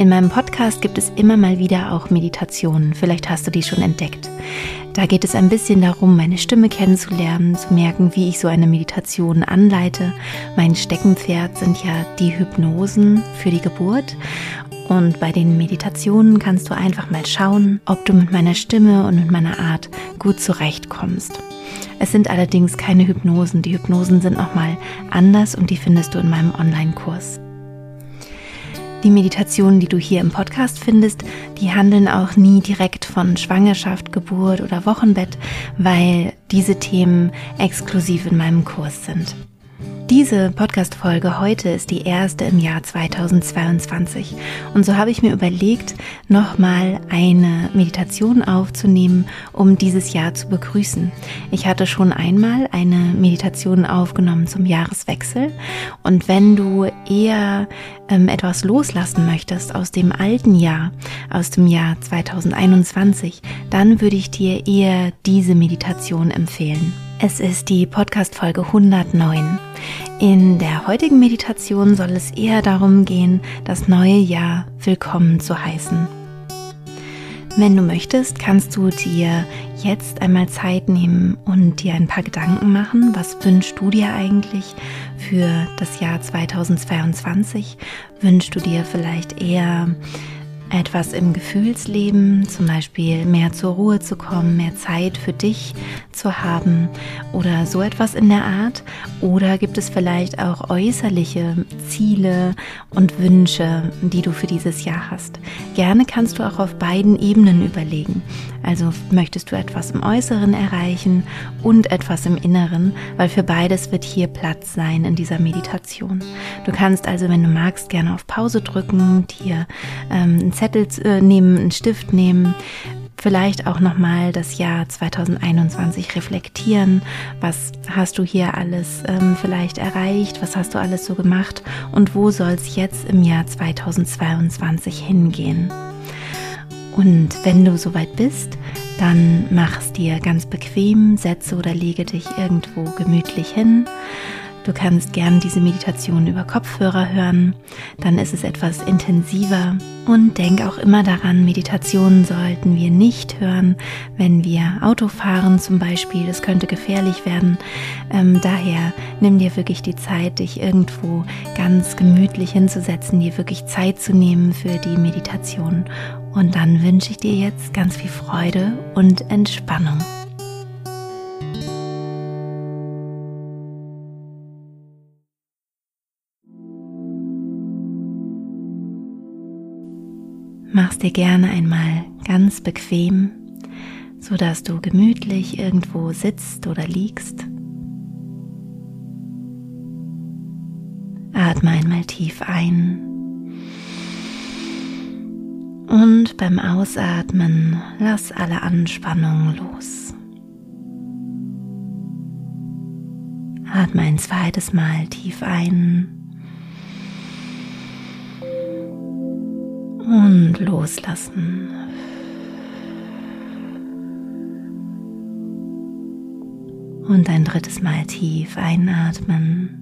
In meinem Podcast gibt es immer mal wieder auch Meditationen, vielleicht hast du die schon entdeckt. Da geht es ein bisschen darum, meine Stimme kennenzulernen, zu merken, wie ich so eine Meditation anleite. Mein Steckenpferd sind ja die Hypnosen für die Geburt. Und bei den Meditationen kannst du einfach mal schauen, ob du mit meiner Stimme und mit meiner Art gut zurechtkommst. Es sind allerdings keine Hypnosen. Die Hypnosen sind nochmal anders und die findest du in meinem Online-Kurs. Die Meditationen, die du hier im Podcast findest, die handeln auch nie direkt von Schwangerschaft, Geburt oder Wochenbett, weil diese Themen exklusiv in meinem Kurs sind. Diese Podcast-Folge heute ist die erste im Jahr 2022 und so habe ich mir überlegt, nochmal eine Meditation aufzunehmen, um dieses Jahr zu begrüßen. Ich hatte schon einmal eine Meditation aufgenommen zum Jahreswechsel und wenn du eher ähm, etwas loslassen möchtest aus dem alten Jahr, aus dem Jahr 2021, dann würde ich dir eher diese Meditation empfehlen. Es ist die Podcast-Folge 109. In der heutigen Meditation soll es eher darum gehen, das neue Jahr willkommen zu heißen. Wenn du möchtest, kannst du dir jetzt einmal Zeit nehmen und dir ein paar Gedanken machen. Was wünschst du dir eigentlich für das Jahr 2022? Wünschst du dir vielleicht eher etwas im Gefühlsleben, zum Beispiel mehr zur Ruhe zu kommen, mehr Zeit für dich zu haben oder so etwas in der Art? Oder gibt es vielleicht auch äußerliche Ziele und Wünsche, die du für dieses Jahr hast? Gerne kannst du auch auf beiden Ebenen überlegen. Also möchtest du etwas im Äußeren erreichen und etwas im Inneren, weil für beides wird hier Platz sein in dieser Meditation. Du kannst also, wenn du magst, gerne auf Pause drücken, dir ähm, Zettel äh, nehmen, einen Stift nehmen, vielleicht auch nochmal das Jahr 2021 reflektieren. Was hast du hier alles ähm, vielleicht erreicht? Was hast du alles so gemacht? Und wo soll es jetzt im Jahr 2022 hingehen? Und wenn du soweit bist, dann mach es dir ganz bequem, setze oder lege dich irgendwo gemütlich hin Du kannst gern diese Meditation über Kopfhörer hören, dann ist es etwas intensiver und denk auch immer daran, Meditationen sollten wir nicht hören, wenn wir Auto fahren zum Beispiel, das könnte gefährlich werden. Ähm, daher nimm dir wirklich die Zeit, dich irgendwo ganz gemütlich hinzusetzen, dir wirklich Zeit zu nehmen für die Meditation und dann wünsche ich dir jetzt ganz viel Freude und Entspannung. Mach's dir gerne einmal ganz bequem, so dass du gemütlich irgendwo sitzt oder liegst. Atme einmal tief ein und beim Ausatmen lass alle Anspannung los. Atme ein zweites Mal tief ein und loslassen. Und ein drittes Mal tief einatmen.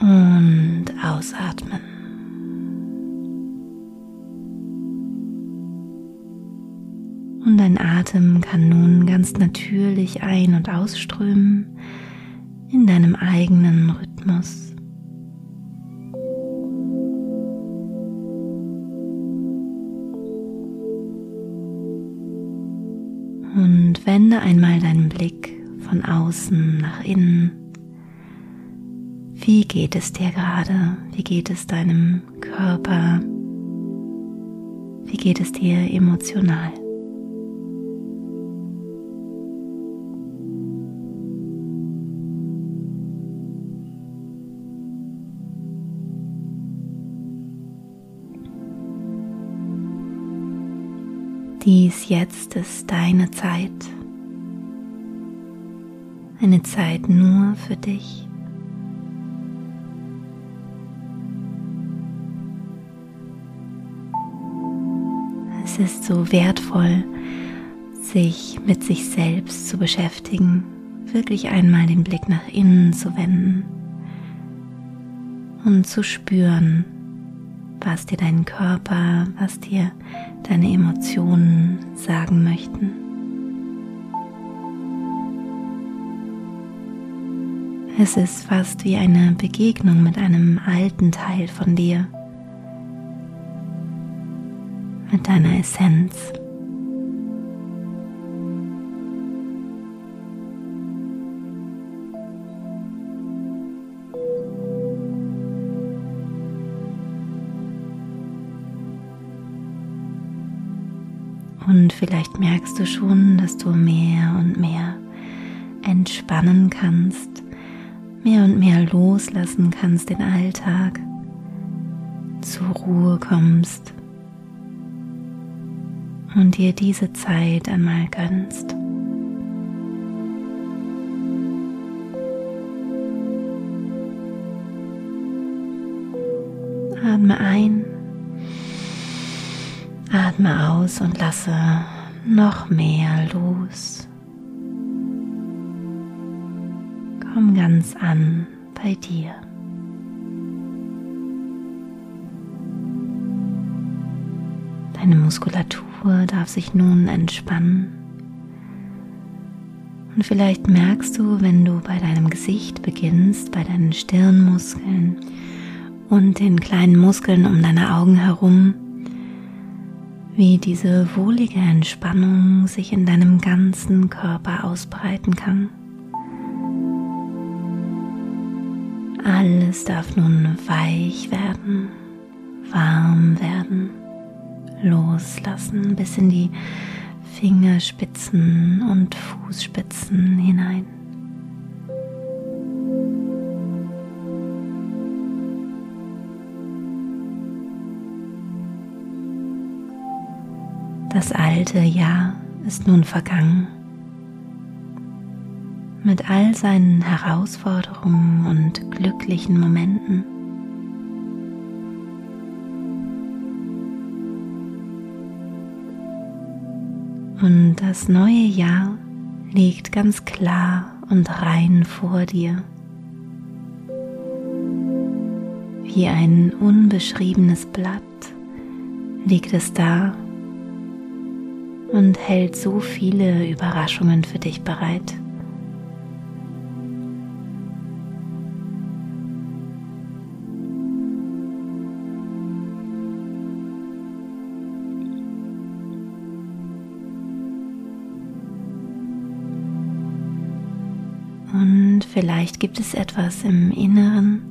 Und ausatmen. Und dein Atem kann nun ganz natürlich ein- und ausströmen in deinem eigenen Rhythmus. Wende einmal deinen Blick von außen nach innen. Wie geht es dir gerade? Wie geht es deinem Körper? Wie geht es dir emotional? Dies jetzt ist deine Zeit eine Zeit nur für dich. Es ist so wertvoll, sich mit sich selbst zu beschäftigen, wirklich einmal den Blick nach innen zu wenden und zu spüren, was dir dein Körper, was dir deine Emotionen sagen möchten. Es ist fast wie eine Begegnung mit einem alten Teil von dir, mit deiner Essenz. Und vielleicht merkst du schon, dass du mehr und mehr entspannen kannst, mehr und mehr loslassen kannst den Alltag, zur Ruhe kommst und dir diese Zeit einmal gönnst. Atme ein Atme aus und lasse noch mehr los. Ganz an bei dir. Deine Muskulatur darf sich nun entspannen. Und vielleicht merkst du, wenn du bei deinem Gesicht beginnst, bei deinen Stirnmuskeln und den kleinen Muskeln um deine Augen herum, wie diese wohlige Entspannung sich in deinem ganzen Körper ausbreiten kann. Alles darf nun weich werden, warm werden, loslassen bis in die Fingerspitzen und Fußspitzen hinein. Das alte Jahr ist nun vergangen. Mit all seinen Herausforderungen und glücklichen Momenten. Und das neue Jahr liegt ganz klar und rein vor dir. Wie ein unbeschriebenes Blatt liegt es da und hält so viele Überraschungen für dich bereit. Vielleicht gibt es etwas im Inneren,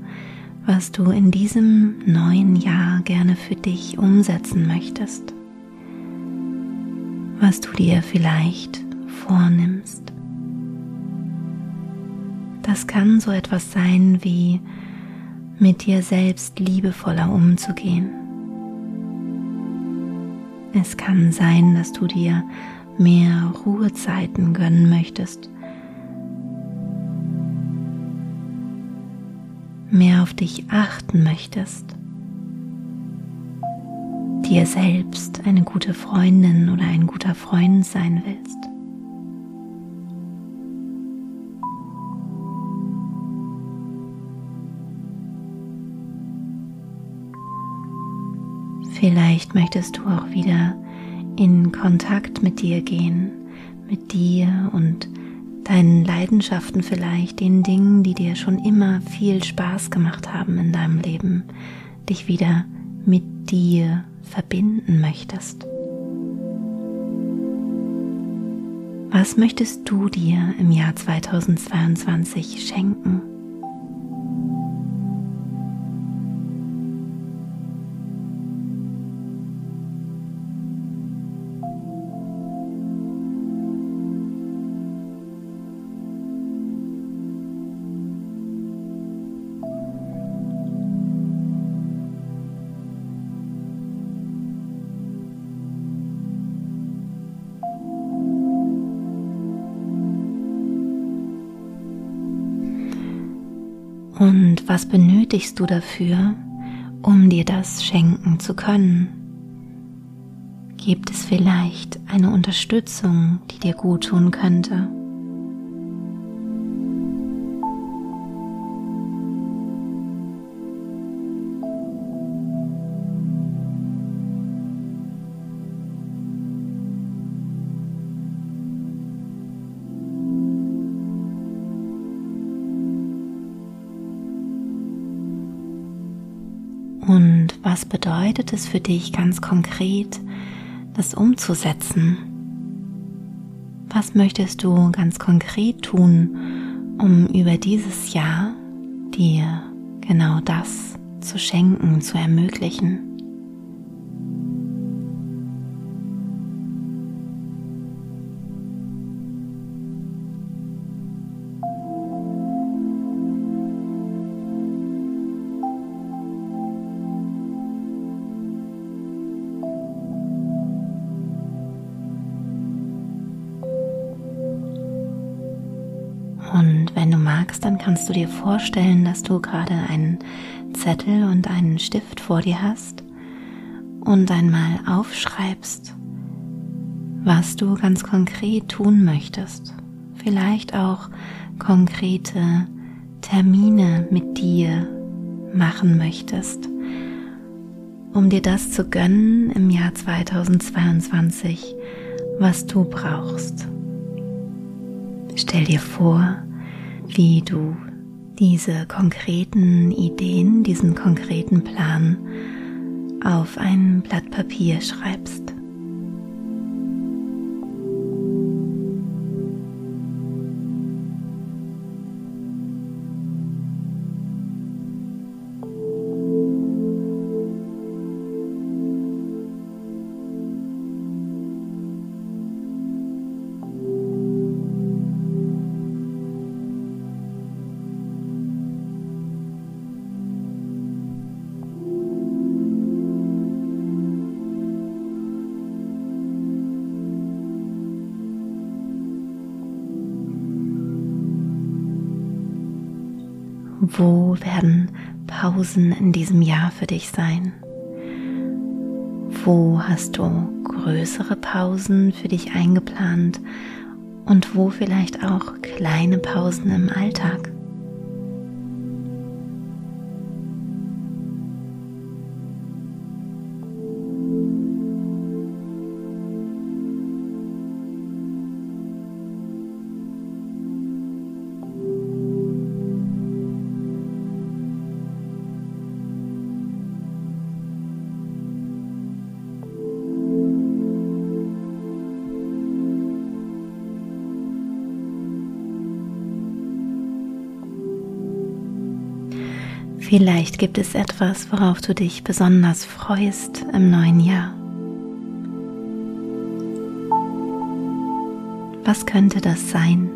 was du in diesem neuen Jahr gerne für dich umsetzen möchtest was du dir vielleicht vornimmst. Das kann so etwas sein wie mit dir selbst liebevoller umzugehen. Es kann sein, dass du dir mehr Ruhezeiten gönnen möchtest, mehr auf dich achten möchtest dir selbst eine gute Freundin oder ein guter Freund sein willst. Vielleicht möchtest du auch wieder in Kontakt mit dir gehen, mit dir und deinen Leidenschaften vielleicht, den Dingen, die dir schon immer viel Spaß gemacht haben in deinem Leben, dich wieder mit dir verbinden möchtest. Was möchtest du dir im Jahr 2022 schenken? Und was benötigst du dafür, um dir das schenken zu können? Gibt es vielleicht eine Unterstützung, die dir gut tun könnte? Bedeutet es für dich ganz konkret, das umzusetzen? Was möchtest du ganz konkret tun, um über dieses Jahr dir genau das zu schenken, zu ermöglichen? Vorstellen, dass du gerade einen Zettel und einen Stift vor dir hast und einmal aufschreibst, was du ganz konkret tun möchtest. Vielleicht auch konkrete Termine mit dir machen möchtest, um dir das zu gönnen im Jahr 2022, was du brauchst. Stell dir vor, wie du diese konkreten Ideen, diesen konkreten Plan auf ein Blatt Papier schreibst. Wo werden Pausen in diesem Jahr für dich sein? Wo hast du größere Pausen für dich eingeplant und wo vielleicht auch kleine Pausen im Alltag? Vielleicht gibt es etwas, worauf du dich besonders freust im neuen Jahr. Was könnte das sein?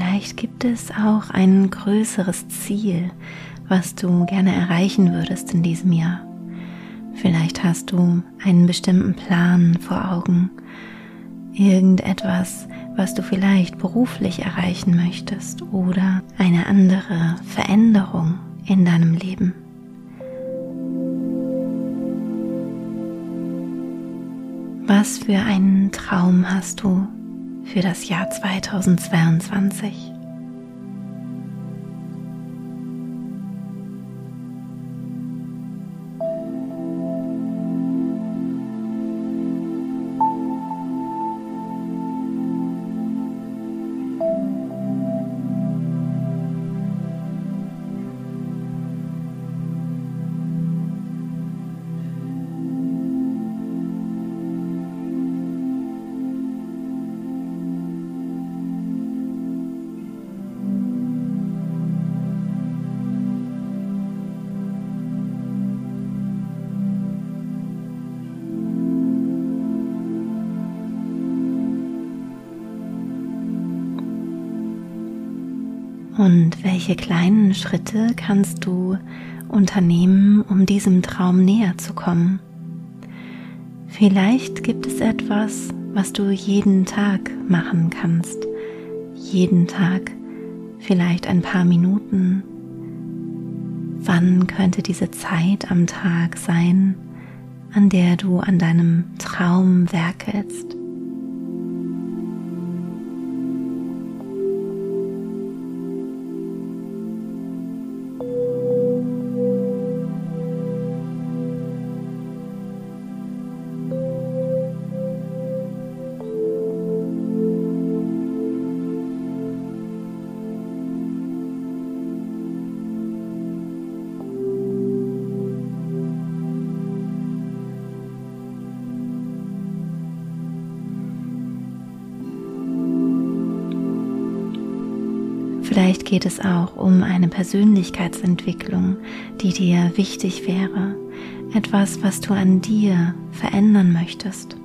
Vielleicht gibt es auch ein größeres Ziel, was du gerne erreichen würdest in diesem Jahr. Vielleicht hast du einen bestimmten Plan vor Augen, irgendetwas, was du vielleicht beruflich erreichen möchtest oder eine andere Veränderung in deinem Leben. Was für einen Traum hast du für das Jahr 2022. welche kleinen Schritte kannst du unternehmen, um diesem Traum näher zu kommen? Vielleicht gibt es etwas, was du jeden Tag machen kannst. Jeden Tag, vielleicht ein paar Minuten. Wann könnte diese Zeit am Tag sein, an der du an deinem Traum werkelst? Vielleicht geht es auch um eine Persönlichkeitsentwicklung, die dir wichtig wäre, etwas, was du an dir verändern möchtest,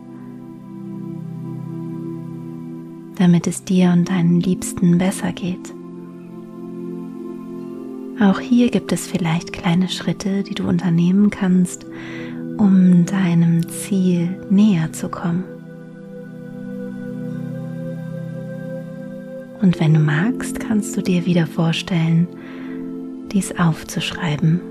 damit es dir und deinen Liebsten besser geht. Auch hier gibt es vielleicht kleine Schritte, die du unternehmen kannst, um deinem Ziel näher zu kommen. Und wenn du magst, kannst du dir wieder vorstellen, dies aufzuschreiben.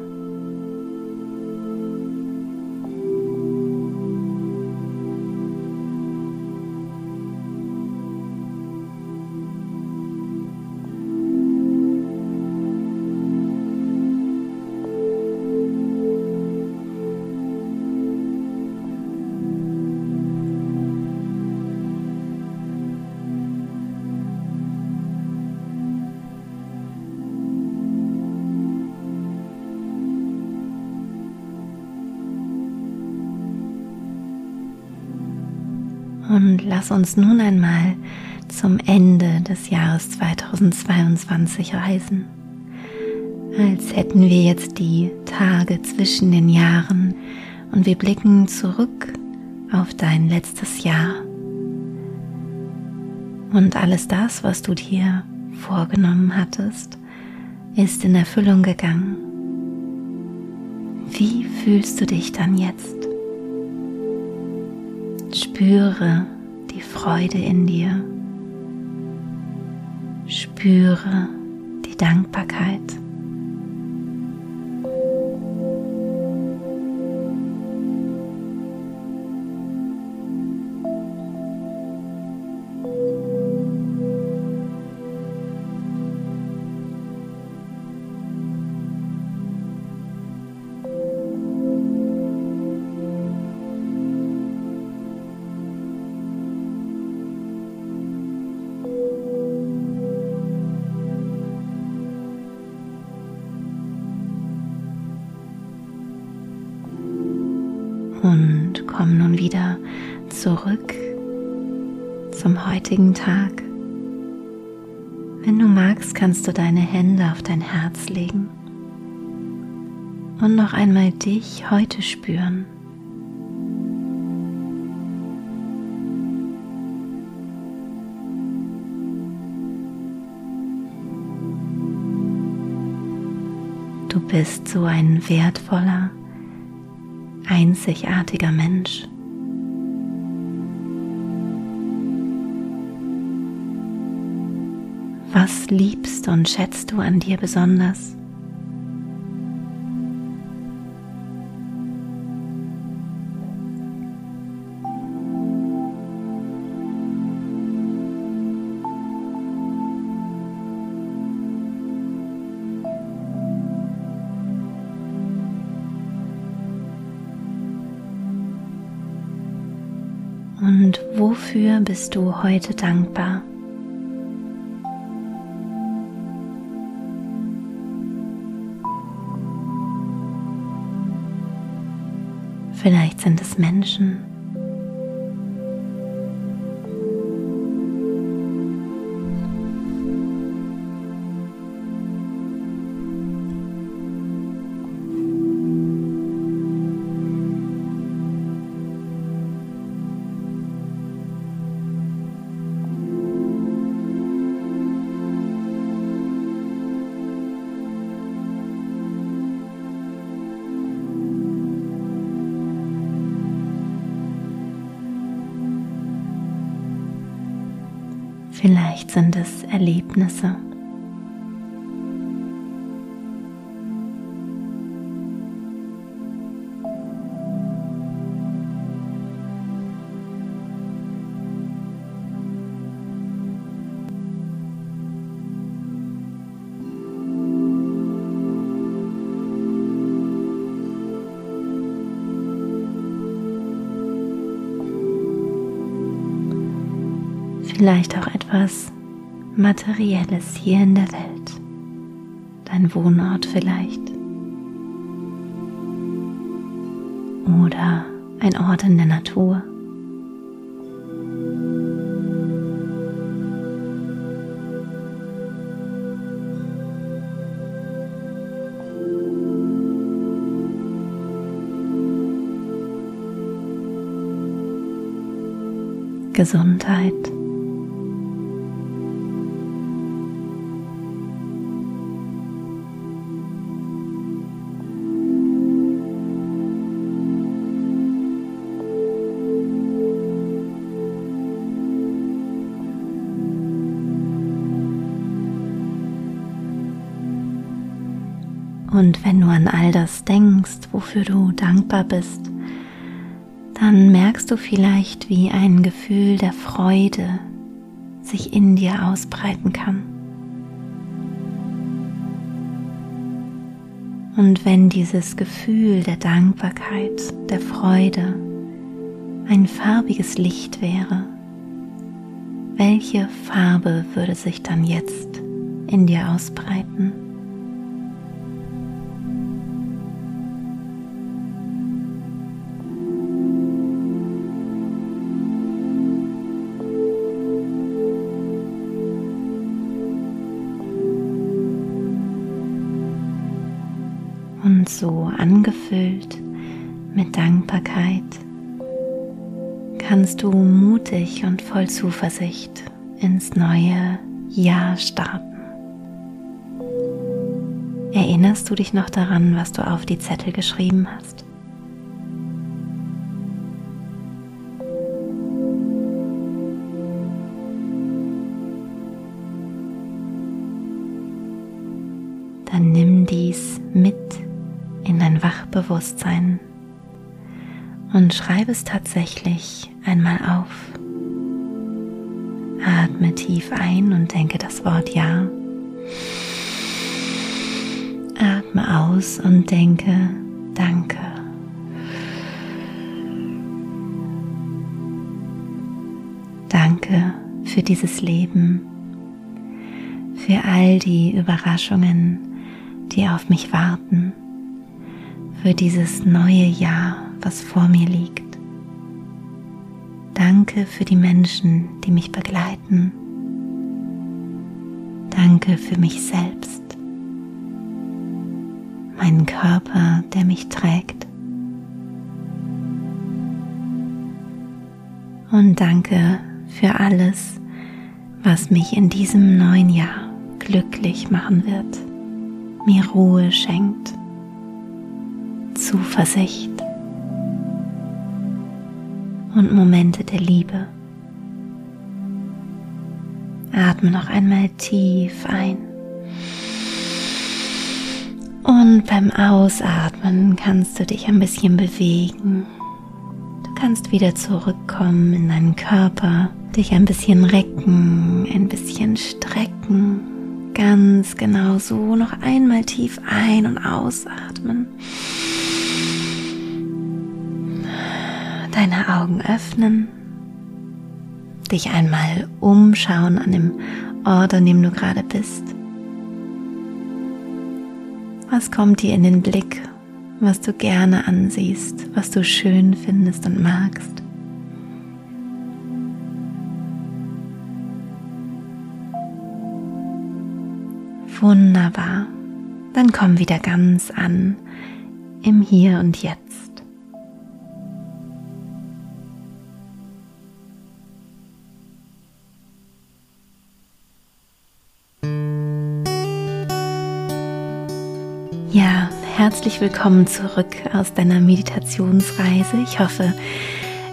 Lass uns nun einmal zum Ende des Jahres 2022 reisen. Als hätten wir jetzt die Tage zwischen den Jahren und wir blicken zurück auf dein letztes Jahr. Und alles das, was du dir vorgenommen hattest, ist in Erfüllung gegangen. Wie fühlst du dich dann jetzt? Spüre Freude in dir. Spüre die Dankbarkeit. Magst, kannst du deine Hände auf dein Herz legen und noch einmal dich heute spüren. Du bist so ein wertvoller, einzigartiger Mensch. Was liebst und schätzt du an dir besonders? Und wofür bist du heute dankbar? Vielleicht sind es Menschen, Vielleicht sind es Erlebnisse. vielleicht auch etwas Materielles hier in der Welt, dein Wohnort vielleicht oder ein Ort in der Natur. Gesundheit. Und wenn du an all das denkst, wofür du dankbar bist, dann merkst du vielleicht, wie ein Gefühl der Freude sich in dir ausbreiten kann. Und wenn dieses Gefühl der Dankbarkeit, der Freude ein farbiges Licht wäre, welche Farbe würde sich dann jetzt in dir ausbreiten? Angefüllt mit Dankbarkeit kannst du mutig und voll Zuversicht ins neue Jahr starten. Erinnerst du dich noch daran, was du auf die Zettel geschrieben hast? Dann nimm dies mit in dein Wachbewusstsein und schreibe es tatsächlich einmal auf. Atme tief ein und denke das Wort Ja. Atme aus und denke Danke. Danke für dieses Leben, für all die Überraschungen, die auf mich warten für dieses neue Jahr, was vor mir liegt. Danke für die Menschen, die mich begleiten. Danke für mich selbst, meinen Körper, der mich trägt. Und danke für alles, was mich in diesem neuen Jahr glücklich machen wird, mir Ruhe schenkt Zuversicht und Momente der Liebe. Atme noch einmal tief ein. Und beim Ausatmen kannst du dich ein bisschen bewegen. Du kannst wieder zurückkommen in deinen Körper, dich ein bisschen recken, ein bisschen strecken. Ganz genau so noch einmal tief ein- und ausatmen. Deine Augen öffnen, dich einmal umschauen an dem Ort, an dem du gerade bist. Was kommt dir in den Blick, was du gerne ansiehst, was du schön findest und magst? Wunderbar. Dann komm wieder ganz an im Hier und Jetzt. Herzlich willkommen zurück aus deiner Meditationsreise. Ich hoffe,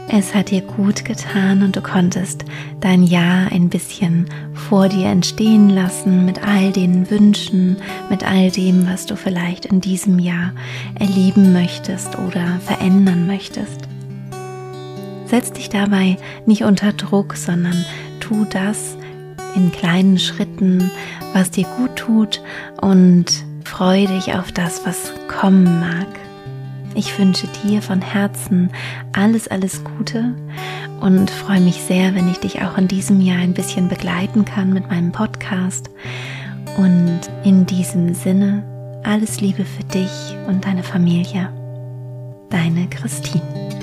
Es hat dir gut getan und du konntest dein Jahr ein bisschen vor dir entstehen lassen mit all den Wünschen, mit all dem, was du vielleicht in diesem Jahr erleben möchtest oder verändern möchtest. Setz dich dabei nicht unter Druck, sondern tu das in kleinen Schritten, was dir gut tut und freu dich auf das, was kommen mag. Ich wünsche dir von Herzen alles, alles Gute und freue mich sehr, wenn ich dich auch in diesem Jahr ein bisschen begleiten kann mit meinem Podcast. Und in diesem Sinne, alles Liebe für dich und deine Familie. Deine Christine.